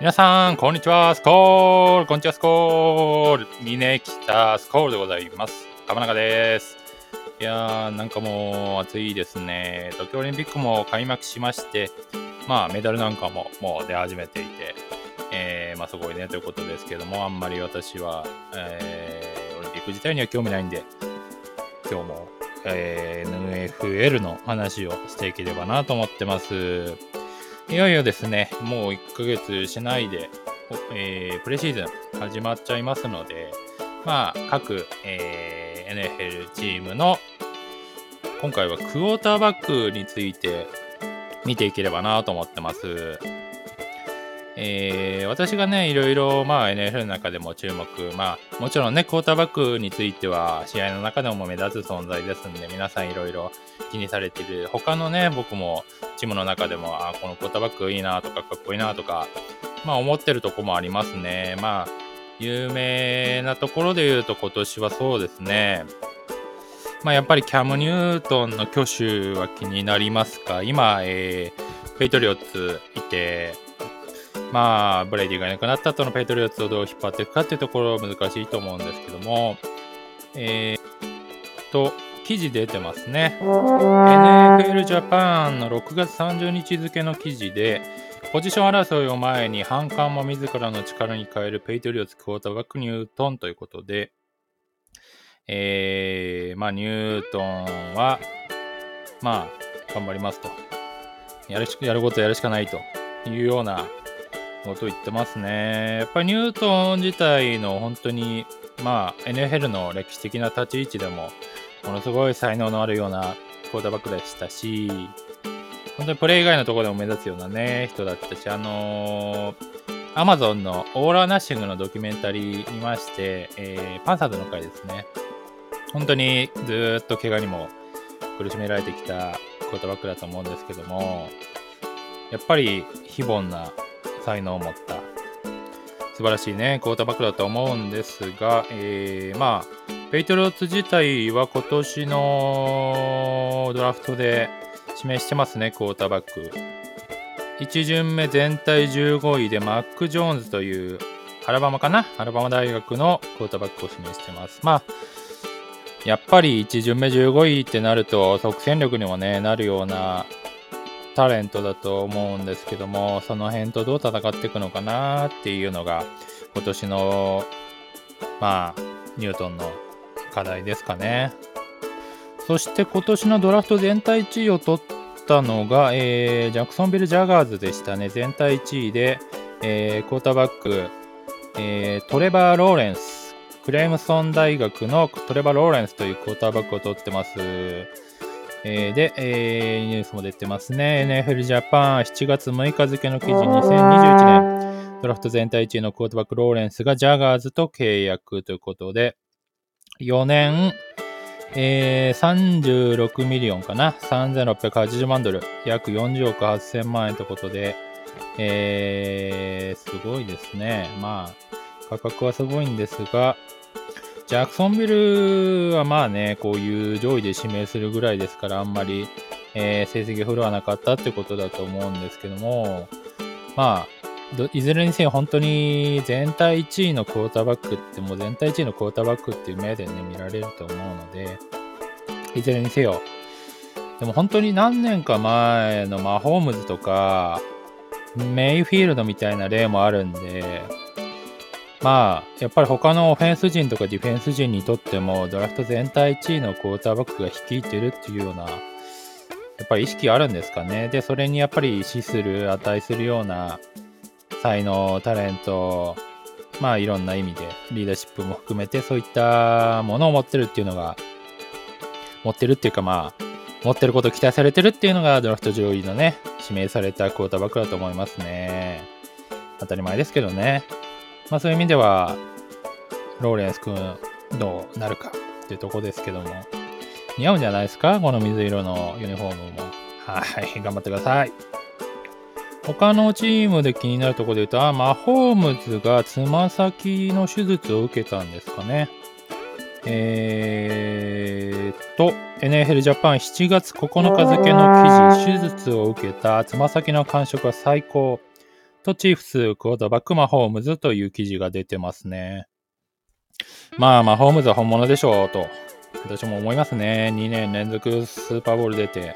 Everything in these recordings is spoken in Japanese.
皆さん、こんにちは。スコールこんにちは、スコール峰北スコールでございます。鎌中です。いやー、なんかもう暑いですね。東京オリンピックも開幕しまして、まあメダルなんかももう出始めていて、えー、まあすごいねということですけども、あんまり私は、えー、オリンピック自体には興味ないんで、今日も、えー、NFL の話をしていければなと思ってます。いよいよですね、もう1ヶ月しないで、えープレシーズン始まっちゃいますので、まあ、各、えー NFL チームの、今回はクォーターバックについて見ていければなと思ってます。えー私がね、いろいろ、まあ、NFL の中でも注目、まあ、もちろんね、クォーターバックについては、試合の中でも目立つ存在ですんで、皆さんいろいろ気にされてる、他のね、僕もチームの中でも、あ、このクォーターバックいいなとか、かっこいいなとか、まあ、思ってるとこもありますね。まあ、有名なところで言うと、今年はそうですね。まあ、やっぱりキャム・ニュートンの去就は気になりますか？今、えーペイトリオッツいて、まあ、ブレイディがいなくなった後のペイトリオッツをどう引っ張っていくかっていうところは難しいと思うんですけども、えー、と、記事出てますね。NFL ジャパンの6月30日付の記事で、ポジション争いを前に反感も自らの力に変えるペイトリオツクォーターバックニュートンということで、えー、まあ、ニュートンは、まあ、頑張りますと。やるしやることやるしかないというようなこと言ってますね。やっぱりニュートン自体の本当に、まあ、NFL の歴史的な立ち位置でも、ものすごい才能のあるようなクォーターバックでしたし、本当にプレー以外のところでも目立つようなね、人だったし、あのー、アマゾンのオーラーナッシングのドキュメンタリー見まして、えーパンサーズの回ですね。本当にずっと怪我にも苦しめられてきたクォーターバックだと思うんですけども、やっぱり非凡な才能を持った素晴らしいね、クォーターバックだと思うんですが、えーまあ、ペイトリオッツ自体は今年のドラフトで指名してますね、クォーターバック。1巡目全体15位でマック・ジョーンズというアラバマかなアラバマ大学のクォーターバックを指名してます。まあ、やっぱり1巡目15位ってなると即戦力にもね、なるようなタレントだと思うんですけども、その辺とどう戦っていくのかなっていうのが、今年の、まあ、ニュートンの課題ですかね。そして今年のドラフト全体1位を取ったのが、えージャクソンビル・ジャガーズでしたね。全体1位で、えークォーターバック、えートレバー・ローレンス、クレイムソン大学のトレバー・ローレンスというクォーターバックを取ってます。えーで、えーニュースも出てますね。NFL ジャパン7月6日付の記事2021年、ドラフト全体1位のクォーターバックローレンスがジャガーズと契約ということで、4年、えー36ミリオンかな ?3680 万ドル、約40億8000万円ということで、えーすごいですね。まあ、価格はすごいんですが、ジャクソンビルはまあね、こういう上位で指名するぐらいですから、あんまり、えー成績が振るわなかったってことだと思うんですけども、まあ、いずれにせよ本当に全体1位のクォーターバックってもう全体1位のクォーターバックっていう目でね、見られると思うので、いずれにせよ、でも本当に何年か前のマホームズとか、メイフィールドみたいな例もあるんで、まあ、やっぱり他のオフェンス陣とかディフェンス陣にとっても、ドラフト全体1位のクォーターバックが率いてるっていうような、やっぱり意識あるんですかね。で、それにやっぱり資する、値するような才能、タレント、まあいろんな意味で、リーダーシップも含めて、そういったものを持ってるっていうのが、持ってるっていうかまあ、持ってることを期待されてるっていうのがドラフト上位のね、指名されたクォーターバックだと思いますね。当たり前ですけどね。まあそういう意味では、ローレンス君どうなるかっていうとこですけども、似合うんじゃないですか？この水色のユニフォームも。はい、頑張ってください。他のチームで気になるところで言うと、あ、マホームズがつま先の手術を受けたんですかね。えーっと、NFL ジャパン7月9日付の記事、手術を受けたつま先の感触は最高。とチーフス、クォーターバック、マホームズという記事が出てますね。まあ、マホームズは本物でしょうと、私も思いますね。2年連続スーパーボール出て、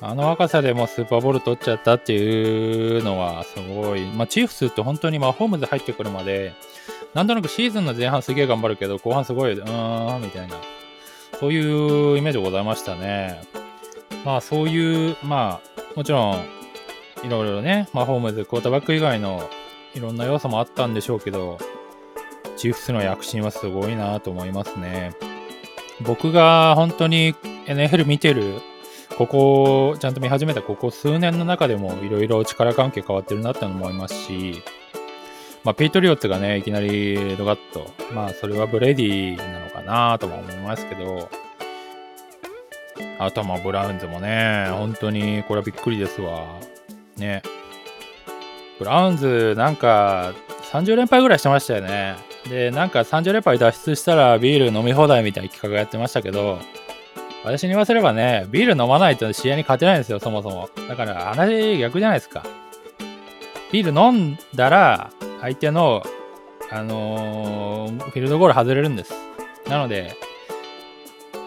あの若さでもスーパーボール取っちゃったっていうのはすごい。まあ、チーフスって本当にマホームズ入ってくるまで、なんとなくシーズンの前半すげえ頑張るけど、後半すごい、うーん、みたいな、そういうイメージございましたね。まあ、そういう、まあ、もちろん、いろいろね、マホームズ、クォーターバック以外のいろんな要素もあったんでしょうけど、チーフスの躍進はすごいなと思いますね。僕が本当に NFL 見てるここ、ちゃんと見始めたここ数年の中でもいろいろ力関係変わってるなって思いますし、まあ、ペイトリオッツがね、いきなりドガッと、まあ、それはブレディなのかなとも思いますけど、あとはまあ、ブラウンズもね、本当にこれはびっくりですわ。ね。ブラウンズ、なんか、30連敗ぐらいしてましたよね。で、なんか30連敗脱出したらビール飲み放題みたいな企画やってましたけど、私に言わせればね、ビール飲まないと試合に勝てないんですよ、そもそも。だから話逆じゃないですか。ビール飲んだら、相手の、あのー、フィールドゴール外れるんです。なので、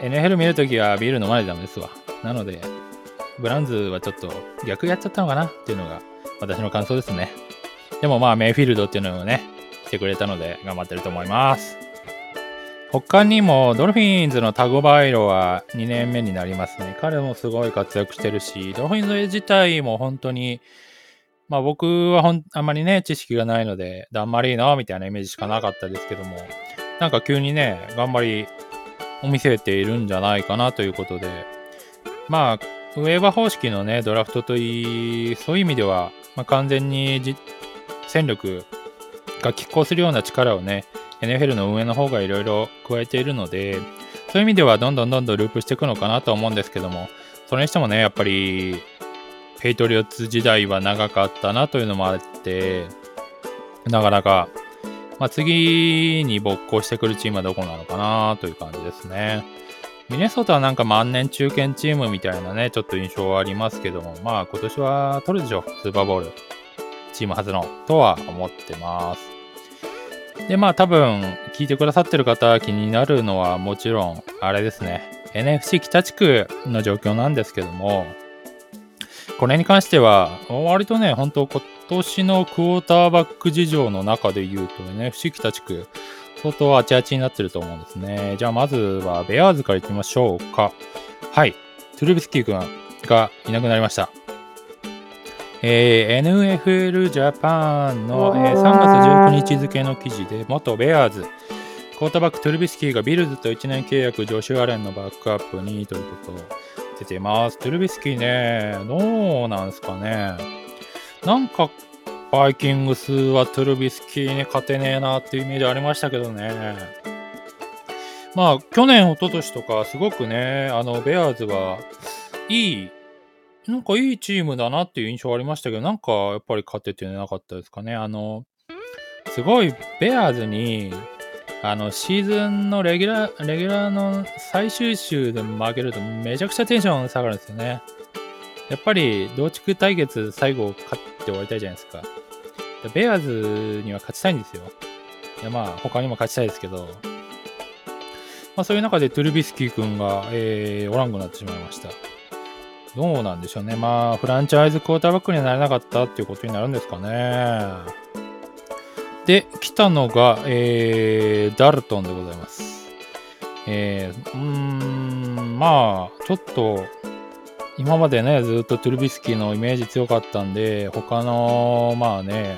NFL 見るときはビール飲まないとダメですわ。なので、ブラウンズはちょっと逆やっちゃったのかなっていうのが私の感想ですね。でもまあ、メイフィールドっていうのをね、来てくれたので頑張ってると思います。他にもドルフィンズのタゴヴァイロアは2年目になりますね。彼もすごい活躍してるし、ドルフィンズ自体も本当に、まあ僕はほんあんまりね、知識がないので、あんまりいいな、みたいなイメージしかなかったですけども、なんか急にね、頑張りを見せているんじゃないかなということで、まあ、ウェーバー方式のね、ドラフトといい、そういう意味では、まあ、完全に戦力が拮抗するような力をね、NFL の運営の方がいろいろ加えているので、そういう意味ではどんどんどんどんループしていくのかなと思うんですけども、それにしてもね、やっぱり、ペイトリオッツ時代は長かったなというのもあって、なかなか、まあ、次に没効してくるチームはどこなのかなという感じですね。ミネソタはなんか万年中堅チームみたいなね、ちょっと印象はありますけども、まあ今年は取るでしょう、スーパーボール。チーム初の、とは思ってます。で、まあ多分、聞いてくださってる方気になるのはもちろん、あれですね。NFC 北地区の状況なんですけども、これに関しては、割とね、本当今年のクォーターバック事情の中で言うと NFC 北地区、相当アチアチになってると思うんですね。じゃあまずはベアーズからいきましょうか。はい。トゥルビスキー君がいなくなりました。えー、NFL ジャパンの、えー、3月19日付の記事で、元ベアーズ、クォーターバックトゥルビスキーがビルズと1年契約、ジョシュアレンのバックアップにということ出てます。トゥルビスキーね、どうなんすかね。なんか、バイキングスはトゥルビスキーに勝てねえなっていうイメージありましたけどね。まあ、去年、一昨年とか、すごくね、あの、ベアーズはいいなんかいいチームだなっていう印象ありましたけど、なんかやっぱり勝ててなかったですかね。あの、すごいベアーズに、あの、シーズンのレギュラー、レギュラーの最終週で負けるとめちゃくちゃテンション下がるんですよね。やっぱり同地区対決最後勝って終わりたいじゃないですか。ベアーズには勝ちたいんですよ。いやまあ他にも勝ちたいですけど、まあそういう中でトゥルビスキー君が、えー、おらんくなってしまいました。どうなんでしょうね。まあ、フランチャイズクォーターバックにはなれなかったっていうことになるんですかね。で、来たのが、えー、ダルトンでございます。えー、うーん、まあ、ちょっと、今までね、ずっとトゥルビスキーのイメージ強かったんで、他の、まあね、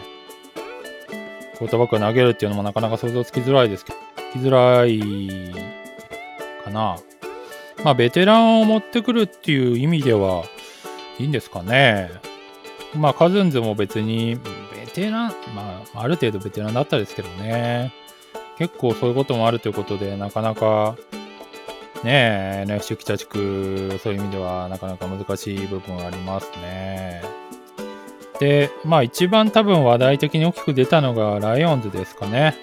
クォーターバックが投げるっていうのもなかなか想像つきづらいですけど、つきづらいかな。まあ、ベテランを持ってくるっていう意味ではいいんですかね。まあ、カズンズも別に、ベテラン、まあ、ある程度ベテランだったですけどね。結構そういうこともあるということで、なかなか、ねえ、NFC 北地区、そういう意味ではなかなか難しい部分はありますね。で、まあ一番多分話題的に大きく出たのがライオンズですかね。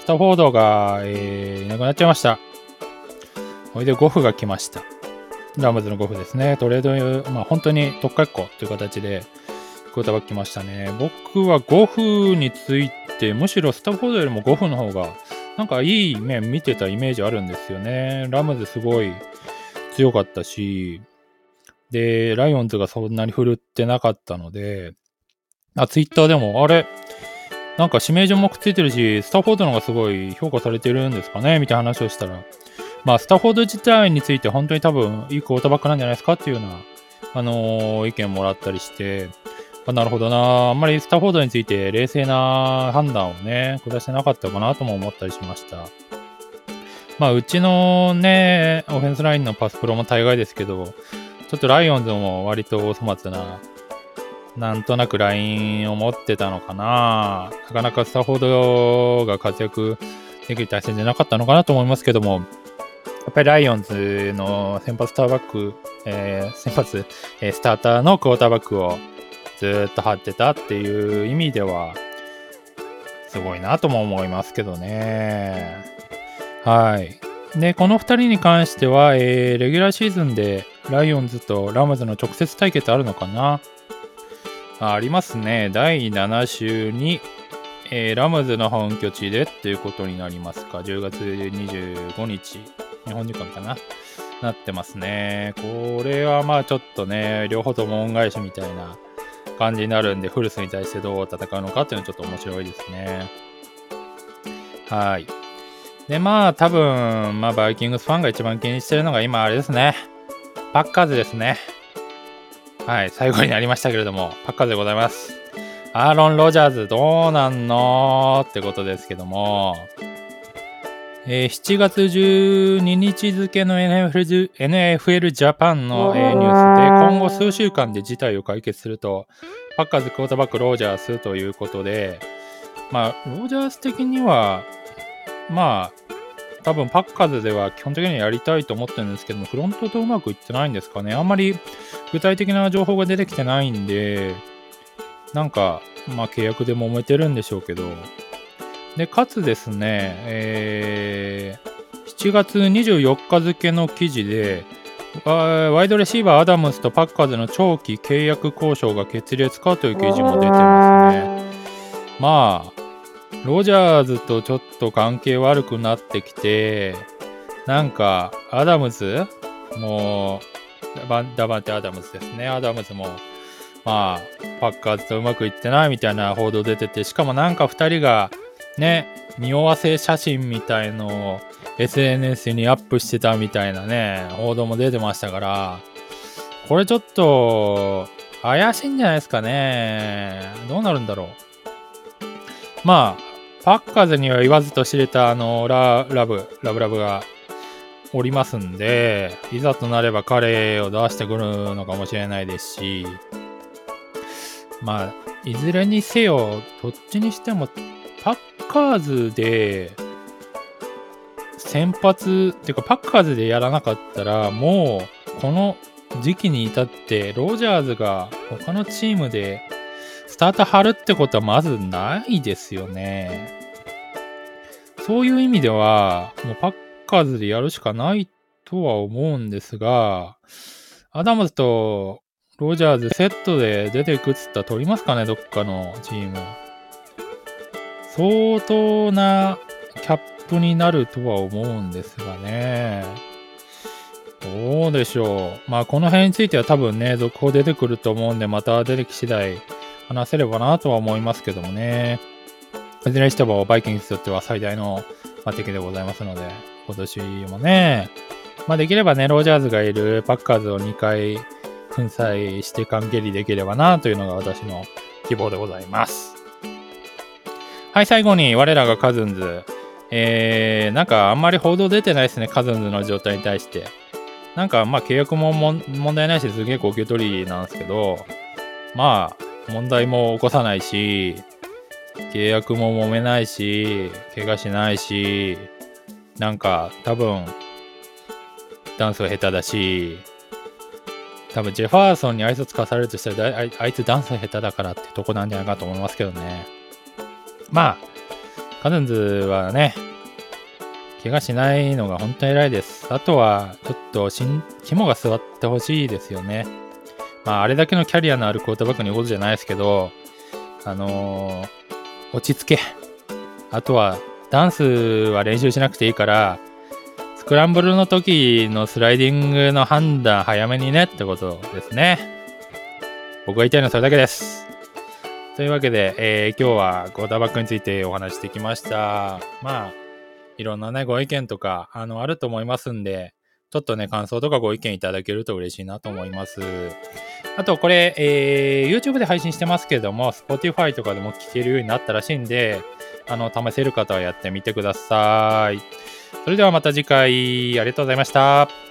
スタフォードが、えー、いなくなっちゃいました。これで5歩が来ました。ラムズの5歩ですね。トレード、まあ本当に特化っ子という形で、クォーターバック来ましたね。僕は5分について、むしろスタフォードよりも5分の方が、なんかいい面見てたイメージあるんですよね。ラムズすごい強かったし、で、ライオンズがそんなに振るってなかったので、あ、ツイッターでも、あれ、なんか指名順目ついてるし、スタフォードの方がすごい評価されてるんですかねみたいな話をしたら、まあ、スタフォード自体について本当に多分いいクォーターバックなんじゃないですかっていうような、あのー、意見もらったりして、あなるほどな。あんまりスタフォードについて冷静な判断をね、下してなかったかなとも思ったりしました。まあ、うちのね、オフェンスラインのパスプロも大概ですけど、ちょっとライオンズも割と粗末な、なんとなくラインを持ってたのかな。なかなかスタフードが活躍できる体制じゃなかったのかなと思いますけども、やっぱりライオンズの先発スターバック、えー、先発、えー、スターターのクォーターバックをずっと張ってたっていう意味では、すごいなとも思いますけどね。はい。で、この2人に関しては、えー、レギュラーシーズンでライオンズとラムズの直接対決あるのかな？あありますね。第7週に、えー、ラムズの本拠地でっていうことになりますか。10月25日。日本時間かな？なってますね。これはまあちょっとね、両方とも恩返しみたいな感じになるんで、フルスに対してどう戦うのかっていうのはちょっと面白いですね。はい。で、まあ多分、まあバイキングスファンが一番気にしてるのが今あれですね。パッカーズですね。はい、最後になりましたけれども、パッカーズでございます。アーロン・ロジャーズどうなんのってことですけども、えー、7月12日付の NFL, NFL ジャパンの、えー、ニュースで今後数週間で事態を解決するとパッカーズクォーターバックロージャースということでまあロージャース的にはまあ多分パッカーズでは基本的にはやりたいと思ってるんですけどもフロントとうまくいってないんですかね。あんまり具体的な情報が出てきてないんでなんかまあ契約で揉めてるんでしょうけど。で、かつですね、えー、7月24日付の記事で、ワイドレシーバーアダムスとパッカーズの長期契約交渉が決裂かという記事も出てますね。まあ、ロジャーズとちょっと関係悪くなってきて、なんか、アダムズ？もう、ダバンテ・アダムズですね。アダムズも、まあ、パッカーズとうまくいってないみたいな報道出てて、しかもなんか2人が、ね、匂わせ写真みたいのを SNS にアップしてたみたいなね、報道も出てましたから、これちょっと怪しいんじゃないですかね。どうなるんだろう。まあ、パッカーズには言わずと知れたあのララブ、ラブラブがおりますんで、いざとなれば彼を出してくるのかもしれないですし、まあ、いずれにせよ、どっちにしてもパッカーズで先発っていうかパッカーズでやらなかったらもうこの時期に至ってロジャーズが他のチームでスタート張るってことはまずないですよね。そういう意味ではもうパッカーズでやるしかないとは思うんですがアダムズとロジャーズセットで出ていくっつったら取りますかねどっかのチーム。相当なキャップになるとは思うんですがね。どうでしょう。まあ、この辺については多分ね、続報出てくると思うんで、また出てき次第話せればなとは思いますけどもね。いずれにしても、バイキングにとっては最大の敵でございますので、今年もね、まあ、できればね、ロージャーズがいるパッカーズを2回粉砕して関係にできればなというのが私の希望でございます。はい、最後に我らがカズンズ。えー、なんかあんまり報道出てないですね、カズンズの状態に対して。なんかまあ契約も問題ないし、すげえ高級取りなんですけど、まあ問題も起こさないし、契約も揉めないし、怪我しないし、なんか多分、ダンスは下手だし、多分ジェファーソンに挨拶かされるとしたらあいつダンスは下手だからってとこなんじゃないかと思いますけどね。まあ、カズンズはね、怪我しないのが本当に偉いです。あとは、ちょっとしん肝が座ってほしいですよね。まあ、あれだけのキャリアのあるクォーターバックの言うことじゃないですけど、あのー落ち着け。あとは、ダンスは練習しなくていいから、スクランブルの時のスライディングの判断早めにねってことですね。僕が言いたいのはそれだけです。というわけで、えー、今日はクォーターバックについてお話してきました。まあ、いろんなね、ご意見とか、あの、あると思いますんで、ちょっとね、感想とかご意見いただけると嬉しいなと思います。あと、これ、えー、YouTube で配信してますけども、Spotify とかでも聞けるようになったらしいんで、あの、試せる方はやってみてください。それではまた次回、ありがとうございました。